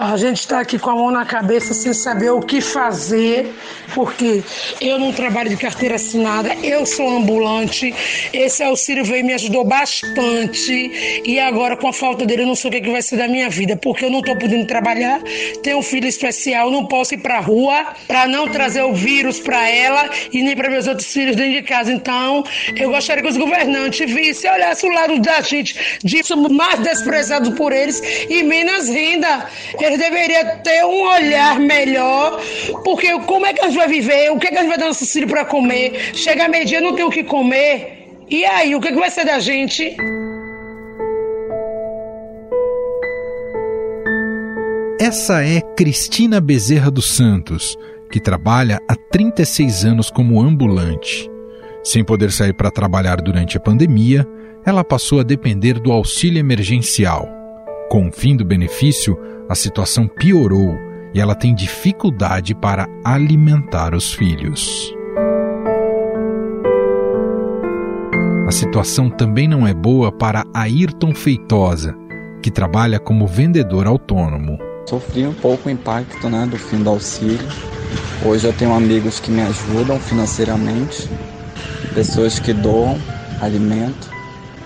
A gente está aqui com a mão na cabeça sem saber o que fazer, porque eu não trabalho de carteira assinada, eu sou ambulante. Esse auxílio veio me ajudou bastante. E agora, com a falta dele, eu não sei o que, que vai ser da minha vida, porque eu não estou podendo trabalhar, tenho um filho especial, não posso ir para rua para não trazer o vírus para ela e nem para meus outros filhos dentro de casa. Então, eu gostaria que os governantes vissem, olhassem o lado da gente, de mais desprezados por eles e menos renda. Eles deveriam ter um olhar melhor, porque como é que a gente vai viver? O que, é que a gente vai dar nosso filho para comer? Chega a meio-dia, não tem o que comer. E aí, o que, é que vai ser da gente? Essa é Cristina Bezerra dos Santos, que trabalha há 36 anos como ambulante. Sem poder sair para trabalhar durante a pandemia, ela passou a depender do auxílio emergencial. Com o fim do benefício, a situação piorou e ela tem dificuldade para alimentar os filhos. A situação também não é boa para Ayrton Feitosa, que trabalha como vendedor autônomo. Sofri um pouco o impacto né, do fim do auxílio. Hoje eu tenho amigos que me ajudam financeiramente, pessoas que doam alimento.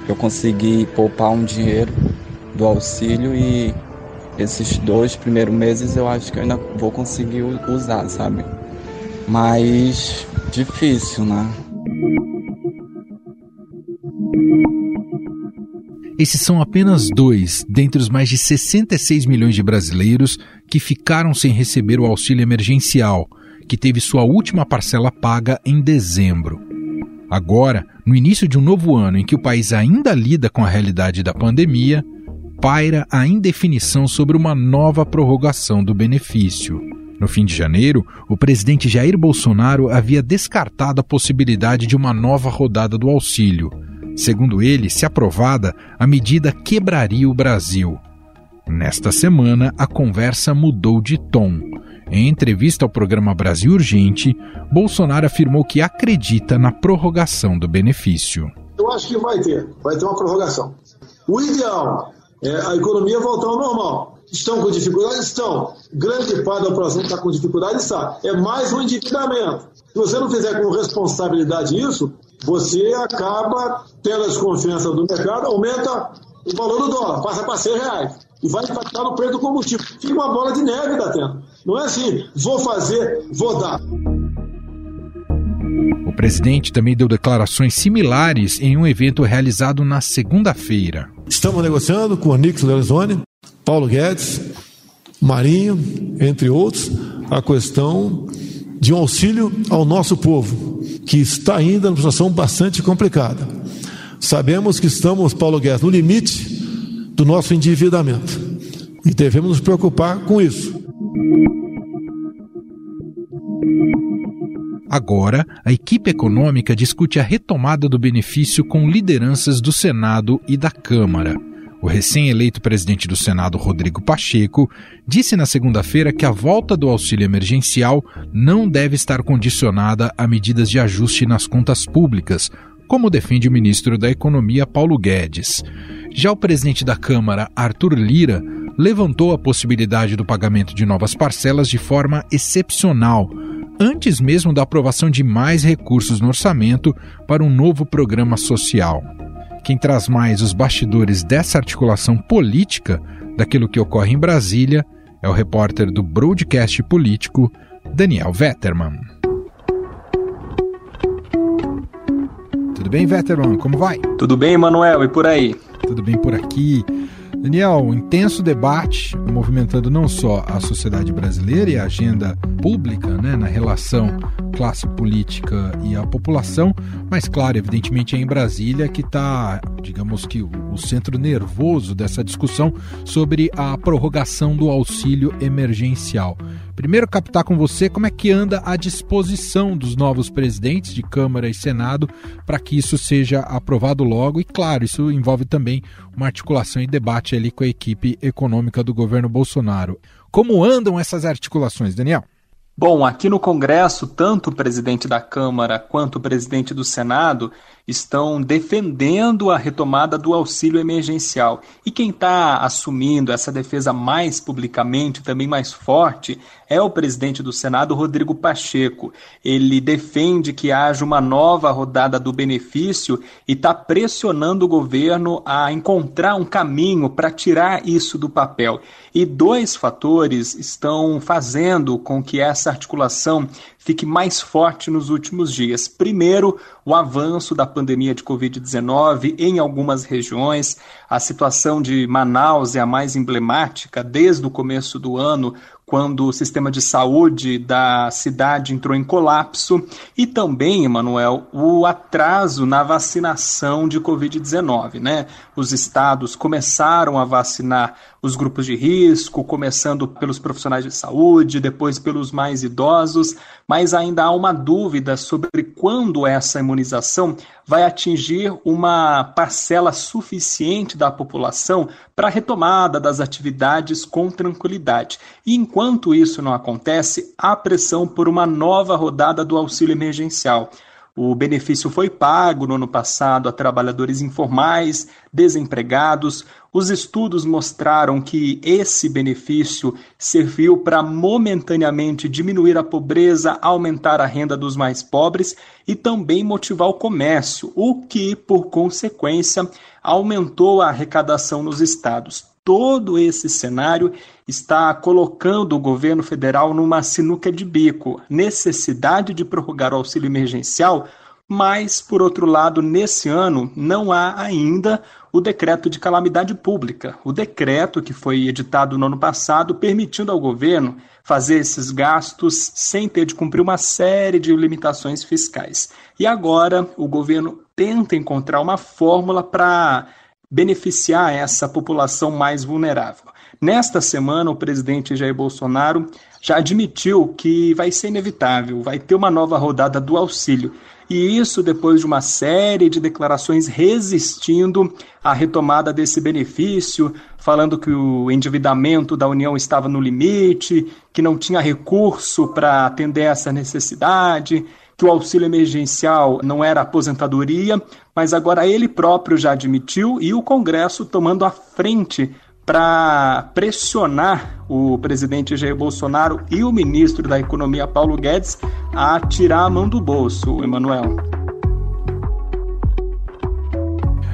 Eu consegui poupar um dinheiro do auxílio e esses dois primeiros meses eu acho que eu ainda vou conseguir usar, sabe? Mas difícil, né? Esses são apenas dois dentre os mais de 66 milhões de brasileiros que ficaram sem receber o auxílio emergencial, que teve sua última parcela paga em dezembro. Agora, no início de um novo ano em que o país ainda lida com a realidade da pandemia, paira a indefinição sobre uma nova prorrogação do benefício. No fim de janeiro, o presidente Jair Bolsonaro havia descartado a possibilidade de uma nova rodada do auxílio. Segundo ele, se aprovada, a medida quebraria o Brasil. Nesta semana, a conversa mudou de tom. Em entrevista ao programa Brasil Urgente, Bolsonaro afirmou que acredita na prorrogação do benefício. Eu acho que vai ter, vai ter uma prorrogação. O ideal é, a economia voltar ao normal. Estão com dificuldade? Estão. Grande parte da população está com dificuldade? Está. É mais um endividamento. Se você não fizer com responsabilidade isso, você acaba tendo a desconfiança do mercado, aumenta o valor do dólar, passa para 100 reais. E vai impactar no preço do combustível. Fica uma bola de neve da tendo. Não é assim, vou fazer, vou dar. O presidente também deu declarações similares em um evento realizado na segunda-feira. Estamos negociando com o Nix Lorenzoni, Paulo Guedes, Marinho, entre outros, a questão de um auxílio ao nosso povo, que está ainda numa situação bastante complicada. Sabemos que estamos, Paulo Guedes, no limite do nosso endividamento e devemos nos preocupar com isso. Agora, a equipe econômica discute a retomada do benefício com lideranças do Senado e da Câmara. O recém-eleito presidente do Senado, Rodrigo Pacheco, disse na segunda-feira que a volta do auxílio emergencial não deve estar condicionada a medidas de ajuste nas contas públicas, como defende o ministro da Economia, Paulo Guedes. Já o presidente da Câmara, Arthur Lira, levantou a possibilidade do pagamento de novas parcelas de forma excepcional antes mesmo da aprovação de mais recursos no orçamento para um novo programa social. Quem traz mais os bastidores dessa articulação política daquilo que ocorre em Brasília é o repórter do broadcast político Daniel Vetterman. Tudo bem, Vetterman? Como vai? Tudo bem, Manuel, e por aí? Tudo bem por aqui. Daniel, um intenso debate movimentando não só a sociedade brasileira e a agenda pública né, na relação classe política e a população, mas claro, evidentemente é em Brasília que está, digamos que, o centro nervoso dessa discussão sobre a prorrogação do auxílio emergencial. Primeiro, captar com você como é que anda a disposição dos novos presidentes de Câmara e Senado para que isso seja aprovado logo. E, claro, isso envolve também uma articulação e debate ali com a equipe econômica do governo Bolsonaro. Como andam essas articulações, Daniel? Bom, aqui no Congresso, tanto o presidente da Câmara quanto o presidente do Senado estão defendendo a retomada do auxílio emergencial. E quem está assumindo essa defesa mais publicamente, também mais forte, é o presidente do Senado, Rodrigo Pacheco. Ele defende que haja uma nova rodada do benefício e está pressionando o governo a encontrar um caminho para tirar isso do papel. E dois fatores estão fazendo com que essa articulação fique mais forte nos últimos dias. Primeiro, o avanço da pandemia de Covid-19 em algumas regiões. A situação de Manaus é a mais emblemática desde o começo do ano, quando o sistema de saúde da cidade entrou em colapso, e também, Emanuel, o atraso na vacinação de Covid-19. Né? Os estados começaram a vacinar os grupos de risco, começando pelos profissionais de saúde, depois pelos mais idosos, mas ainda há uma dúvida sobre quando essa imunização vai atingir uma parcela suficiente da população para a retomada das atividades com tranquilidade. E enquanto isso não acontece, há pressão por uma nova rodada do auxílio emergencial. O benefício foi pago no ano passado a trabalhadores informais, desempregados. Os estudos mostraram que esse benefício serviu para momentaneamente diminuir a pobreza, aumentar a renda dos mais pobres e também motivar o comércio, o que, por consequência, aumentou a arrecadação nos estados todo esse cenário está colocando o governo federal numa sinuca de bico. Necessidade de prorrogar o auxílio emergencial, mas, por outro lado, nesse ano não há ainda o decreto de calamidade pública. O decreto que foi editado no ano passado, permitindo ao governo fazer esses gastos sem ter de cumprir uma série de limitações fiscais. E agora o governo tenta encontrar uma fórmula para beneficiar essa população mais vulnerável. Nesta semana, o presidente Jair Bolsonaro já admitiu que vai ser inevitável, vai ter uma nova rodada do auxílio. E isso depois de uma série de declarações resistindo à retomada desse benefício, falando que o endividamento da União estava no limite, que não tinha recurso para atender essa necessidade, que o auxílio emergencial não era aposentadoria, mas agora ele próprio já admitiu e o Congresso tomando a frente para pressionar o presidente Jair Bolsonaro e o ministro da Economia Paulo Guedes a tirar a mão do bolso, Emanuel.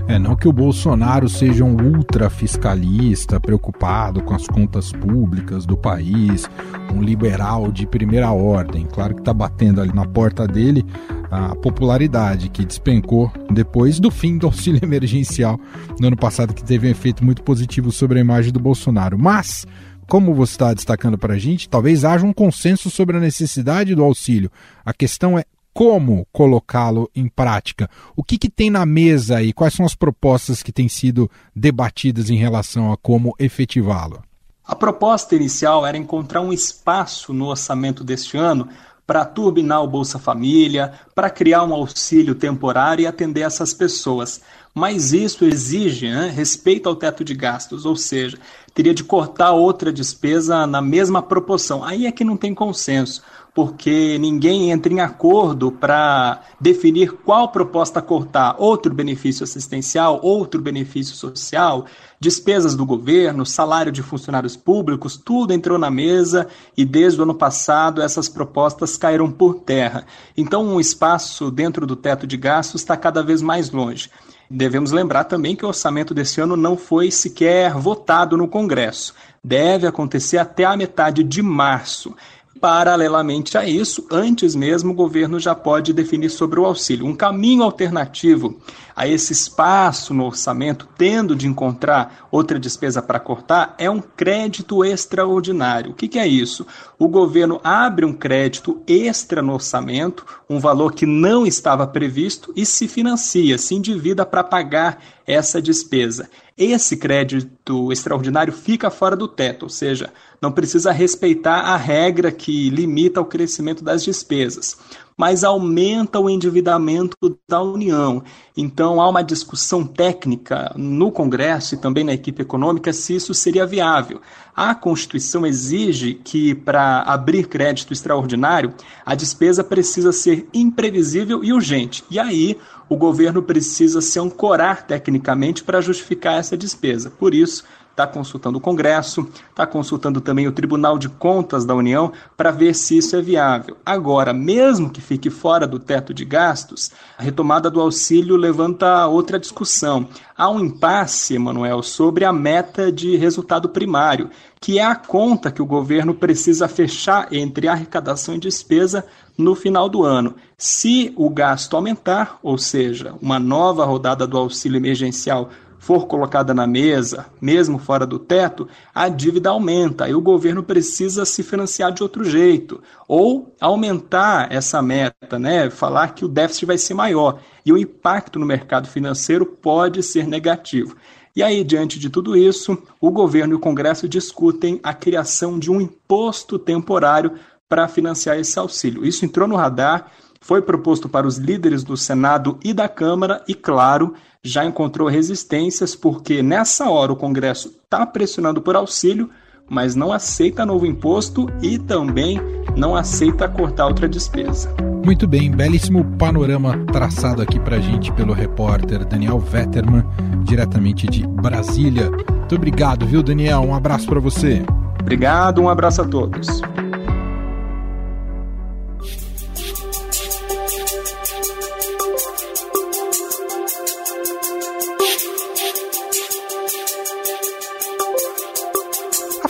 É, não que o Bolsonaro seja um ultrafiscalista, preocupado com as contas públicas do país, um liberal de primeira ordem. Claro que está batendo ali na porta dele a popularidade que despencou depois do fim do auxílio emergencial no ano passado, que teve um efeito muito positivo sobre a imagem do Bolsonaro. Mas, como você está destacando para a gente, talvez haja um consenso sobre a necessidade do auxílio. A questão é como colocá-lo em prática. O que, que tem na mesa e quais são as propostas que têm sido debatidas em relação a como efetivá-lo? A proposta inicial era encontrar um espaço no orçamento deste ano para turbinar o Bolsa Família, para criar um auxílio temporário e atender essas pessoas. Mas isso exige né, respeito ao teto de gastos, ou seja, teria de cortar outra despesa na mesma proporção. Aí é que não tem consenso porque ninguém entra em acordo para definir qual proposta cortar, outro benefício assistencial, outro benefício social, despesas do governo, salário de funcionários públicos, tudo entrou na mesa e desde o ano passado essas propostas caíram por terra. Então, um espaço dentro do teto de gastos está cada vez mais longe. Devemos lembrar também que o orçamento desse ano não foi sequer votado no Congresso. Deve acontecer até a metade de março. Paralelamente a isso, antes mesmo, o governo já pode definir sobre o auxílio. Um caminho alternativo a esse espaço no orçamento, tendo de encontrar outra despesa para cortar, é um crédito extraordinário. O que, que é isso? O governo abre um crédito extra no orçamento, um valor que não estava previsto, e se financia, se endivida para pagar essa despesa. Esse crédito extraordinário fica fora do teto, ou seja, não precisa respeitar a regra que limita o crescimento das despesas. Mas aumenta o endividamento da União. Então, há uma discussão técnica no Congresso e também na equipe econômica se isso seria viável. A Constituição exige que, para abrir crédito extraordinário, a despesa precisa ser imprevisível e urgente. E aí, o governo precisa se ancorar tecnicamente para justificar essa despesa. Por isso, está consultando o Congresso, está consultando também o Tribunal de Contas da União para ver se isso é viável. Agora, mesmo que fique fora do teto de gastos, a retomada do auxílio levanta outra discussão. Há um impasse, Emanuel, sobre a meta de resultado primário, que é a conta que o governo precisa fechar entre arrecadação e despesa no final do ano. Se o gasto aumentar, ou seja, uma nova rodada do auxílio emergencial for colocada na mesa, mesmo fora do teto, a dívida aumenta e o governo precisa se financiar de outro jeito, ou aumentar essa meta, né? falar que o déficit vai ser maior e o impacto no mercado financeiro pode ser negativo. E aí, diante de tudo isso, o governo e o Congresso discutem a criação de um imposto temporário para financiar esse auxílio. Isso entrou no radar, foi proposto para os líderes do Senado e da Câmara e, claro, já encontrou resistências porque nessa hora o Congresso está pressionando por auxílio, mas não aceita novo imposto e também não aceita cortar outra despesa. Muito bem, belíssimo panorama traçado aqui para a gente pelo repórter Daniel Vetterman, diretamente de Brasília. Muito obrigado, viu, Daniel? Um abraço para você. Obrigado, um abraço a todos.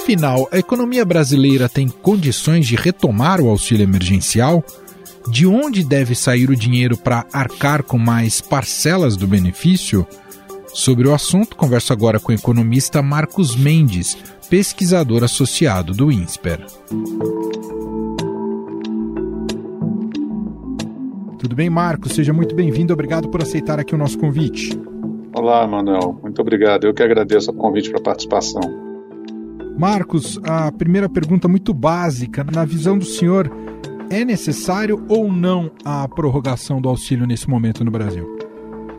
Afinal, a economia brasileira tem condições de retomar o auxílio emergencial? De onde deve sair o dinheiro para arcar com mais parcelas do benefício? Sobre o assunto, converso agora com o economista Marcos Mendes, pesquisador associado do INSPER. Tudo bem, Marcos? Seja muito bem-vindo. Obrigado por aceitar aqui o nosso convite. Olá, Manuel. Muito obrigado. Eu que agradeço o convite para a participação. Marcos, a primeira pergunta muito básica. Na visão do senhor, é necessário ou não a prorrogação do auxílio nesse momento no Brasil?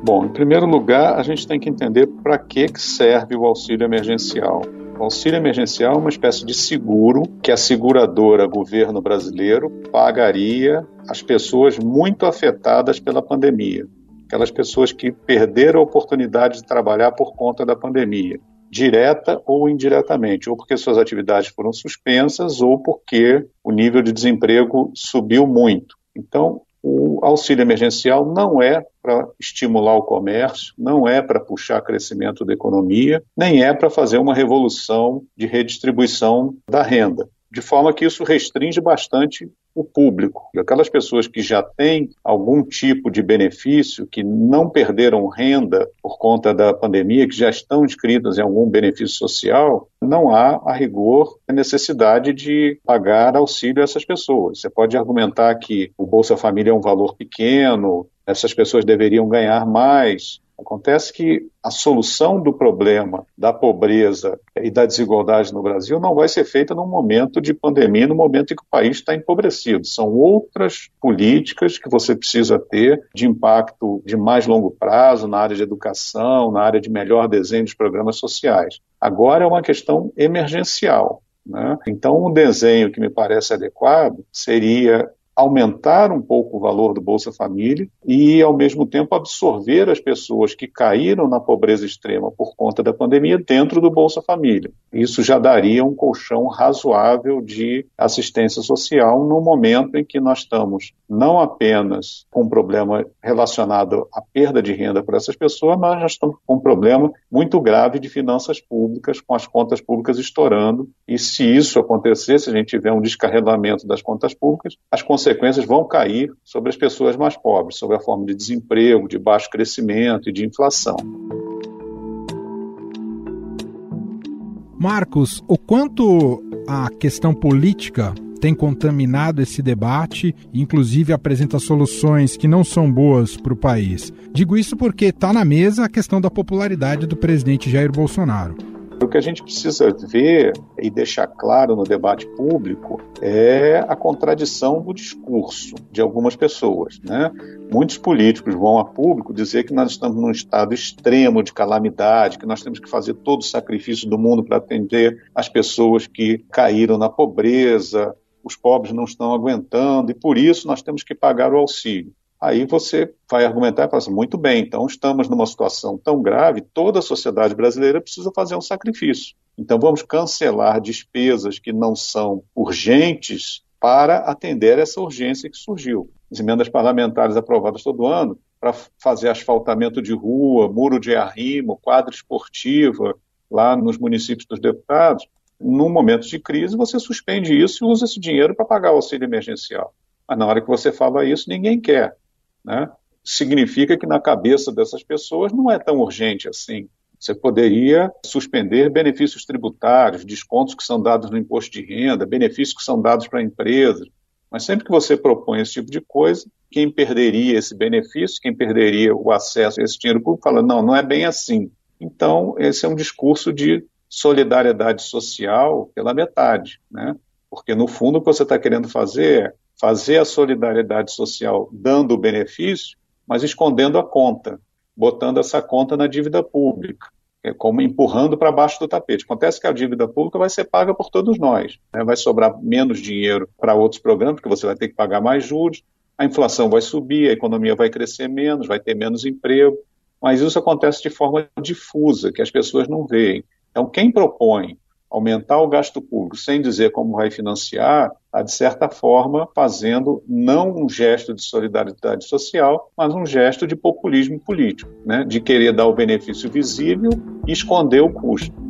Bom, em primeiro lugar, a gente tem que entender para que serve o auxílio emergencial. O auxílio emergencial é uma espécie de seguro que a seguradora governo brasileiro pagaria às pessoas muito afetadas pela pandemia. Aquelas pessoas que perderam a oportunidade de trabalhar por conta da pandemia direta ou indiretamente, ou porque suas atividades foram suspensas, ou porque o nível de desemprego subiu muito. Então, o auxílio emergencial não é para estimular o comércio, não é para puxar crescimento da economia, nem é para fazer uma revolução de redistribuição da renda de forma que isso restringe bastante o público. Aquelas pessoas que já têm algum tipo de benefício, que não perderam renda por conta da pandemia, que já estão inscritas em algum benefício social, não há, a rigor, a necessidade de pagar auxílio a essas pessoas. Você pode argumentar que o Bolsa Família é um valor pequeno, essas pessoas deveriam ganhar mais, Acontece que a solução do problema da pobreza e da desigualdade no Brasil não vai ser feita num momento de pandemia, no momento em que o país está empobrecido. São outras políticas que você precisa ter de impacto de mais longo prazo na área de educação, na área de melhor desenho dos programas sociais. Agora é uma questão emergencial. Né? Então, um desenho que me parece adequado seria aumentar um pouco o valor do Bolsa Família e, ao mesmo tempo, absorver as pessoas que caíram na pobreza extrema por conta da pandemia dentro do Bolsa Família. Isso já daria um colchão razoável de assistência social no momento em que nós estamos não apenas com um problema relacionado à perda de renda por essas pessoas, mas nós estamos com um problema muito grave de finanças públicas, com as contas públicas estourando. E se isso acontecer, se a gente tiver um descarregamento das contas públicas, as consequências consequências vão cair sobre as pessoas mais pobres, sobre a forma de desemprego, de baixo crescimento e de inflação. Marcos, o quanto a questão política tem contaminado esse debate, inclusive apresenta soluções que não são boas para o país. Digo isso porque está na mesa a questão da popularidade do presidente Jair Bolsonaro. O que a gente precisa ver e deixar claro no debate público é a contradição do discurso de algumas pessoas. Né? Muitos políticos vão a público dizer que nós estamos num estado extremo de calamidade, que nós temos que fazer todo o sacrifício do mundo para atender as pessoas que caíram na pobreza, os pobres não estão aguentando e por isso nós temos que pagar o auxílio. Aí você vai argumentar e fala assim, muito bem, então estamos numa situação tão grave, toda a sociedade brasileira precisa fazer um sacrifício. Então vamos cancelar despesas que não são urgentes para atender essa urgência que surgiu. As emendas parlamentares aprovadas todo ano para fazer asfaltamento de rua, muro de arrimo, quadra esportiva lá nos municípios dos deputados, num momento de crise, você suspende isso e usa esse dinheiro para pagar o auxílio emergencial. Mas na hora que você fala isso, ninguém quer né, significa que na cabeça dessas pessoas não é tão urgente assim. Você poderia suspender benefícios tributários, descontos que são dados no imposto de renda, benefícios que são dados para empresas. Mas sempre que você propõe esse tipo de coisa, quem perderia esse benefício, quem perderia o acesso a esse dinheiro público, fala: não, não é bem assim. Então, esse é um discurso de solidariedade social pela metade, né? Porque, no fundo, o que você está querendo fazer é fazer a solidariedade social dando o benefício, mas escondendo a conta, botando essa conta na dívida pública, é como empurrando para baixo do tapete. Acontece que a dívida pública vai ser paga por todos nós, né? vai sobrar menos dinheiro para outros programas, porque você vai ter que pagar mais juros, a inflação vai subir, a economia vai crescer menos, vai ter menos emprego, mas isso acontece de forma difusa, que as pessoas não veem. Então, quem propõe aumentar o gasto público sem dizer como vai financiar, está, de certa forma, fazendo não um gesto de solidariedade social, mas um gesto de populismo político, né? de querer dar o benefício visível e esconder o custo.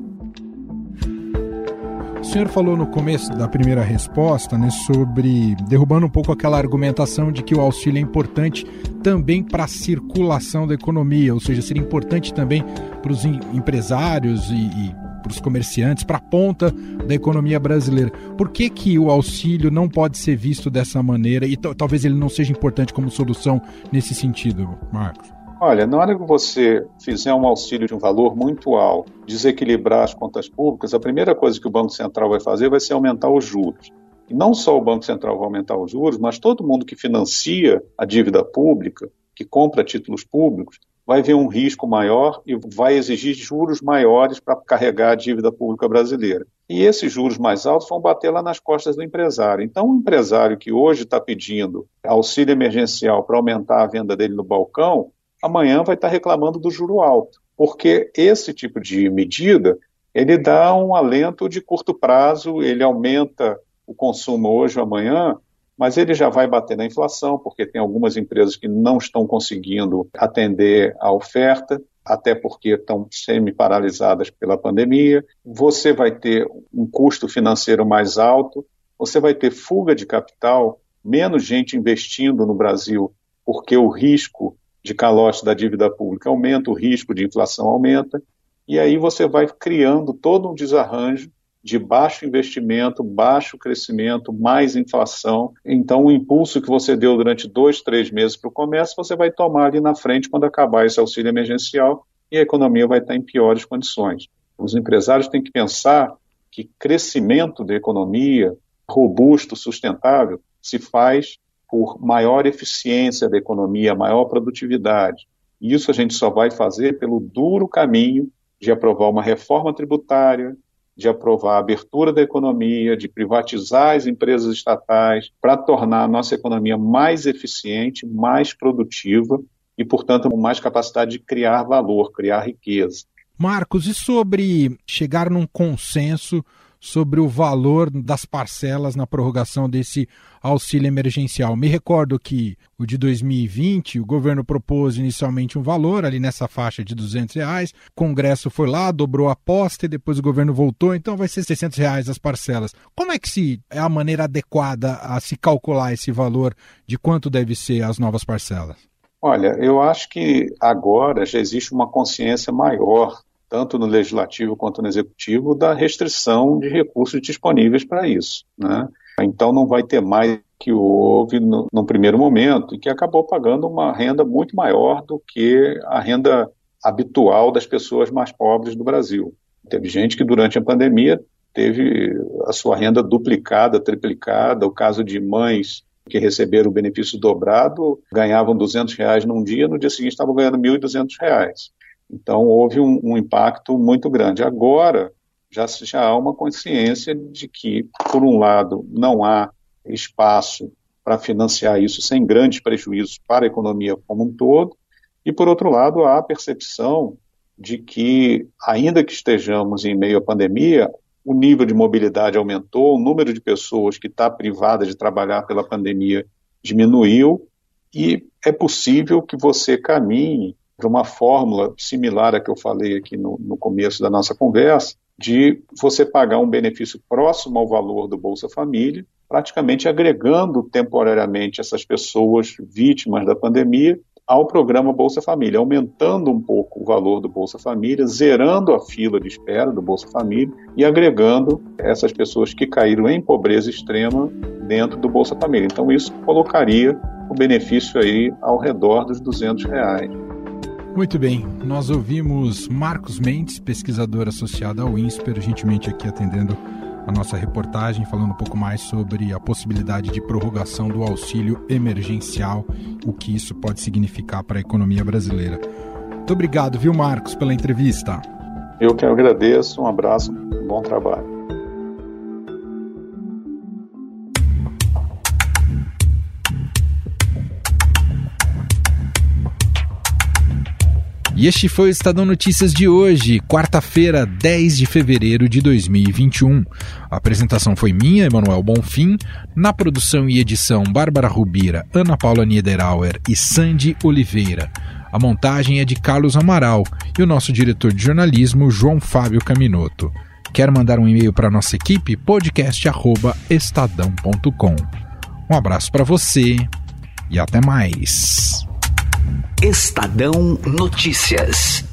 O senhor falou no começo da primeira resposta né, sobre derrubando um pouco aquela argumentação de que o auxílio é importante também para a circulação da economia, ou seja, seria importante também para os empresários e, e para os comerciantes, para a ponta da economia brasileira. Por que, que o auxílio não pode ser visto dessa maneira e talvez ele não seja importante como solução nesse sentido, Marcos? Olha, na hora que você fizer um auxílio de um valor muito alto, desequilibrar as contas públicas, a primeira coisa que o Banco Central vai fazer vai ser aumentar os juros. E não só o Banco Central vai aumentar os juros, mas todo mundo que financia a dívida pública, que compra títulos públicos, vai ver um risco maior e vai exigir juros maiores para carregar a dívida pública brasileira. E esses juros mais altos vão bater lá nas costas do empresário. Então, o empresário que hoje está pedindo auxílio emergencial para aumentar a venda dele no balcão, amanhã vai estar tá reclamando do juro alto, porque esse tipo de medida ele dá um alento de curto prazo, ele aumenta o consumo hoje ou amanhã, mas ele já vai bater na inflação, porque tem algumas empresas que não estão conseguindo atender a oferta, até porque estão semi-paralisadas pela pandemia. Você vai ter um custo financeiro mais alto, você vai ter fuga de capital, menos gente investindo no Brasil, porque o risco de calote da dívida pública aumenta, o risco de inflação aumenta, e aí você vai criando todo um desarranjo de baixo investimento, baixo crescimento, mais inflação. Então, o impulso que você deu durante dois, três meses para o comércio, você vai tomar ali na frente quando acabar esse auxílio emergencial e a economia vai estar em piores condições. Os empresários têm que pensar que crescimento da economia robusto, sustentável, se faz por maior eficiência da economia, maior produtividade. E isso a gente só vai fazer pelo duro caminho de aprovar uma reforma tributária, de aprovar a abertura da economia, de privatizar as empresas estatais, para tornar a nossa economia mais eficiente, mais produtiva e, portanto, com mais capacidade de criar valor, criar riqueza. Marcos, e sobre chegar num consenso sobre o valor das parcelas na prorrogação desse auxílio emergencial. Me recordo que o de 2020, o governo propôs inicialmente um valor ali nessa faixa de 200 reais, o Congresso foi lá, dobrou a aposta e depois o governo voltou, então vai ser 600 reais as parcelas. Como é que se é a maneira adequada a se calcular esse valor de quanto deve ser as novas parcelas? Olha, eu acho que agora já existe uma consciência maior tanto no legislativo quanto no executivo, da restrição de recursos disponíveis para isso. Né? Então não vai ter mais que houve no, no, primeiro momento e que acabou pagando uma renda muito maior do que a renda habitual das pessoas mais pobres do Brasil. Teve gente que durante a pandemia teve a sua renda duplicada, triplicada. O caso de mães que receberam o benefício dobrado ganhavam 200 reais num dia, no dia seguinte estavam ganhando 1.200 reais. Então houve um, um, impacto muito grande. Agora já, já há uma consciência de que, por um lado, não há espaço para financiar isso sem grandes prejuízos para a economia como um todo, e, por outro lado, há a percepção de que, ainda que estejamos em meio à pandemia, o nível de mobilidade aumentou, o número de pessoas que está privada de trabalhar pela pandemia diminuiu, e é possível que você caminhe para uma fórmula similar à que eu falei aqui no, no começo da nossa conversa, de você pagar um benefício próximo ao valor do Bolsa Família, praticamente agregando temporariamente essas pessoas vítimas da pandemia ao programa Bolsa Família, aumentando um pouco o valor do Bolsa Família, zerando a fila de espera do Bolsa Família e agregando essas pessoas que caíram em pobreza extrema dentro do Bolsa Família. Então isso colocaria o benefício aí ao redor dos 200 reais. Muito bem, nós ouvimos Marcos Mendes, pesquisador associado ao INSPER, gentilmente aqui atendendo a nossa reportagem falando um pouco mais sobre a possibilidade de prorrogação do auxílio emergencial, o que isso pode significar para a economia brasileira. Muito obrigado, viu, Marcos, pela entrevista. Eu que agradeço, um abraço, bom trabalho. E este foi o Estadão Notícias de hoje, quarta-feira, 10 de fevereiro de 2021. A apresentação foi minha, Emanuel Bonfim, na produção e edição Bárbara Rubira, Ana Paula Niederauer e Sandy Oliveira. A montagem é de Carlos Amaral e o nosso diretor de jornalismo, João Fábio Caminoto. Quer mandar um e-mail para nossa equipe? podcast@estadão.com. Um abraço para você e até mais. Estadão Notícias.